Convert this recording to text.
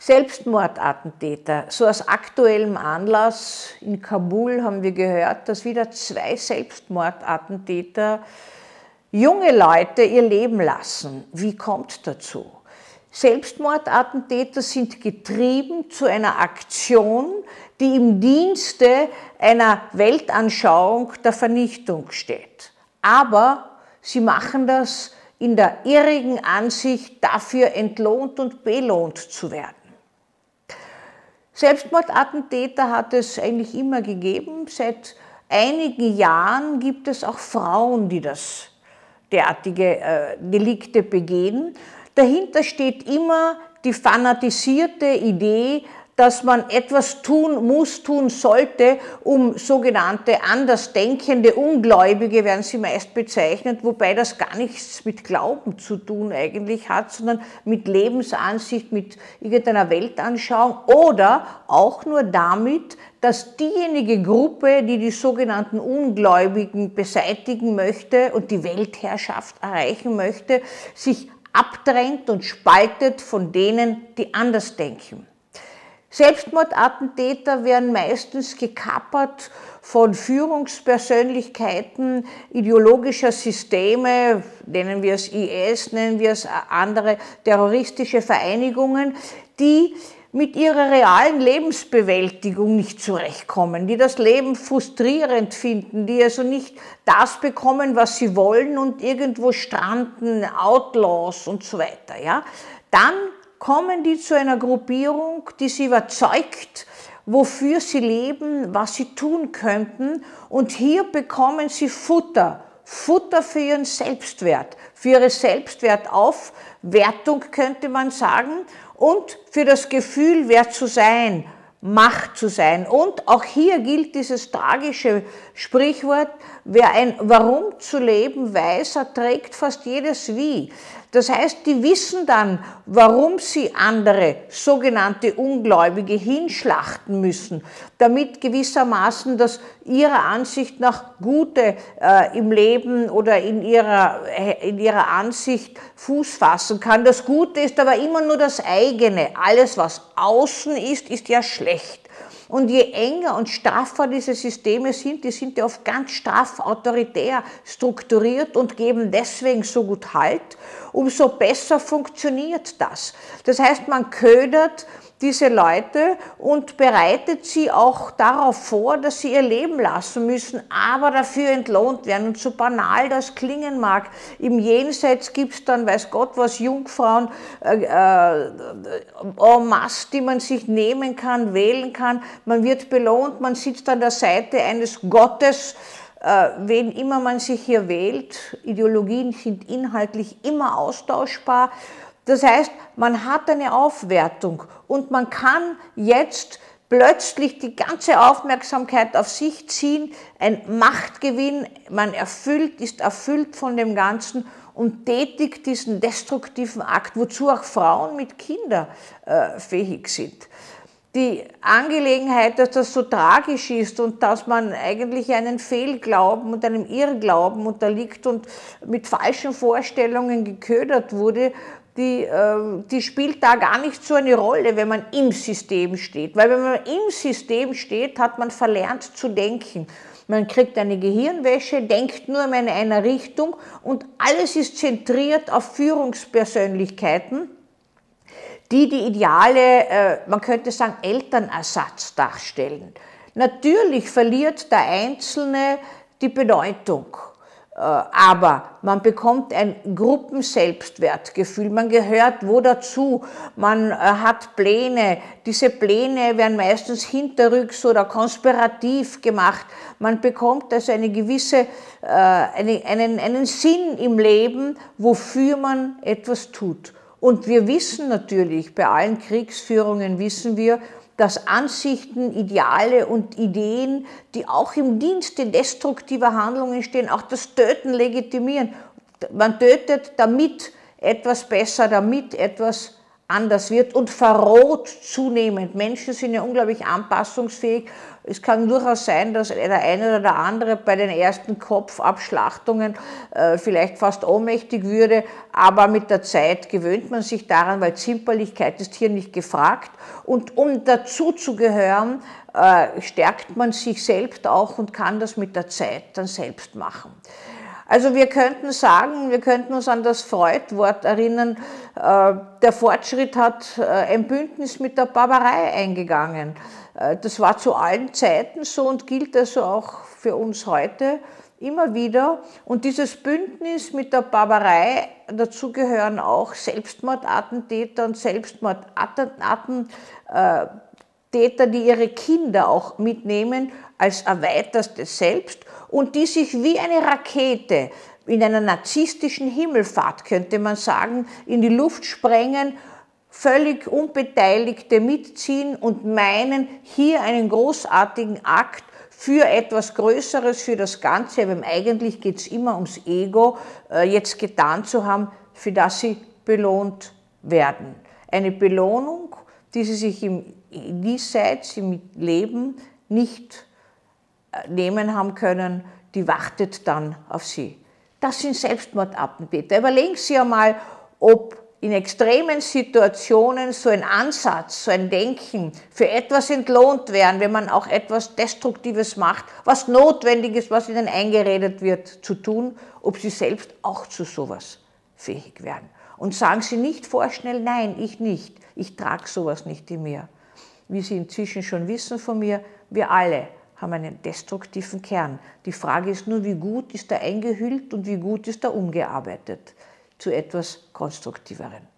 Selbstmordattentäter. So aus aktuellem Anlass in Kabul haben wir gehört, dass wieder zwei Selbstmordattentäter junge Leute ihr Leben lassen. Wie kommt dazu? Selbstmordattentäter sind getrieben zu einer Aktion, die im Dienste einer Weltanschauung der Vernichtung steht. Aber sie machen das in der irrigen Ansicht, dafür entlohnt und belohnt zu werden. Selbstmordattentäter hat es eigentlich immer gegeben. Seit einigen Jahren gibt es auch Frauen, die das derartige äh, Delikte begehen. Dahinter steht immer die fanatisierte Idee, dass man etwas tun muss, tun sollte, um sogenannte Andersdenkende, Ungläubige werden sie meist bezeichnet, wobei das gar nichts mit Glauben zu tun eigentlich hat, sondern mit Lebensansicht, mit irgendeiner Weltanschauung oder auch nur damit, dass diejenige Gruppe, die die sogenannten Ungläubigen beseitigen möchte und die Weltherrschaft erreichen möchte, sich abdrängt und spaltet von denen, die anders denken. Selbstmordattentäter werden meistens gekappert von Führungspersönlichkeiten ideologischer Systeme, nennen wir es IS, nennen wir es andere terroristische Vereinigungen, die mit ihrer realen Lebensbewältigung nicht zurechtkommen, die das Leben frustrierend finden, die also nicht das bekommen, was sie wollen und irgendwo stranden, Outlaws und so weiter, ja, dann kommen die zu einer Gruppierung, die sie überzeugt, wofür sie leben, was sie tun könnten. Und hier bekommen sie Futter, Futter für ihren Selbstwert, für ihre Selbstwertaufwertung könnte man sagen und für das Gefühl, wer zu sein, Macht zu sein. Und auch hier gilt dieses tragische Sprichwort, wer ein Warum zu leben weiß, erträgt fast jedes Wie. Das heißt, die wissen dann, warum sie andere sogenannte Ungläubige hinschlachten müssen, damit gewissermaßen das ihrer Ansicht nach Gute äh, im Leben oder in ihrer, in ihrer Ansicht Fuß fassen kann. Das Gute ist aber immer nur das eigene. Alles, was außen ist, ist ja schlecht. Und je enger und straffer diese Systeme sind, die sind ja oft ganz straff autoritär strukturiert und geben deswegen so gut Halt, umso besser funktioniert das. Das heißt, man ködert diese Leute und bereitet sie auch darauf vor, dass sie ihr Leben lassen müssen, aber dafür entlohnt werden. Und so banal das klingen mag, im Jenseits gibt es dann, weiß Gott was, Jungfrauen äh, äh, en masse, die man sich nehmen kann, wählen kann. Man wird belohnt, man sitzt an der Seite eines Gottes, äh, wen immer man sich hier wählt. Ideologien sind inhaltlich immer austauschbar. Das heißt, man hat eine Aufwertung und man kann jetzt plötzlich die ganze Aufmerksamkeit auf sich ziehen, ein Machtgewinn, man erfüllt, ist erfüllt von dem Ganzen und tätigt diesen destruktiven Akt, wozu auch Frauen mit Kindern äh, fähig sind. Die Angelegenheit, dass das so tragisch ist und dass man eigentlich einen Fehlglauben und einem Irrglauben unterliegt und mit falschen Vorstellungen geködert wurde, die, äh, die spielt da gar nicht so eine Rolle, wenn man im System steht. Weil wenn man im System steht, hat man verlernt zu denken. Man kriegt eine Gehirnwäsche, denkt nur in einer Richtung und alles ist zentriert auf Führungspersönlichkeiten, die die ideale, äh, man könnte sagen, Elternersatz darstellen. Natürlich verliert der Einzelne die Bedeutung. Äh, aber man bekommt ein Gruppenselbstwertgefühl, man gehört wo dazu, man äh, hat Pläne, diese Pläne werden meistens hinterrücks oder konspirativ gemacht, man bekommt also eine gewisse, äh, eine, einen, einen Sinn im Leben, wofür man etwas tut. Und wir wissen natürlich, bei allen Kriegsführungen wissen wir, dass Ansichten, Ideale und Ideen, die auch im Dienste destruktiver Handlungen stehen, auch das Töten legitimieren. Man tötet, damit etwas besser, damit etwas anders wird und verroht zunehmend. Menschen sind ja unglaublich anpassungsfähig. Es kann durchaus sein, dass der eine oder der andere bei den ersten Kopfabschlachtungen äh, vielleicht fast ohnmächtig würde, aber mit der Zeit gewöhnt man sich daran, weil Zimperlichkeit ist hier nicht gefragt. Und um dazuzugehören, äh, stärkt man sich selbst auch und kann das mit der Zeit dann selbst machen. Also wir könnten sagen, wir könnten uns an das Freud-Wort erinnern, äh, der Fortschritt hat äh, ein Bündnis mit der Barbarei eingegangen. Äh, das war zu allen Zeiten so und gilt also auch für uns heute immer wieder. Und dieses Bündnis mit der Barbarei, dazu gehören auch Selbstmordattentäter und Selbstmordattentäter, die ihre Kinder auch mitnehmen als erweiterstes Selbst und die sich wie eine Rakete in einer narzisstischen Himmelfahrt, könnte man sagen, in die Luft sprengen, völlig Unbeteiligte mitziehen und meinen, hier einen großartigen Akt für etwas Größeres, für das Ganze, aber eigentlich geht es immer ums Ego, äh, jetzt getan zu haben, für das sie belohnt werden. Eine Belohnung, die sie sich im Diesseits, im Leben nicht nehmen haben können, die wartet dann auf Sie. Das sind Selbstmordattentäter. Überlegen Sie einmal, ob in extremen Situationen so ein Ansatz, so ein Denken für etwas entlohnt werden, wenn man auch etwas Destruktives macht, was notwendig ist, was ihnen eingeredet wird zu tun, ob sie selbst auch zu sowas fähig werden. Und sagen Sie nicht vorschnell, nein, ich nicht, ich trage sowas nicht in mir. Wie Sie inzwischen schon wissen von mir, wir alle haben einen destruktiven Kern. Die Frage ist nur, wie gut ist er eingehüllt und wie gut ist er umgearbeitet zu etwas Konstruktiveren.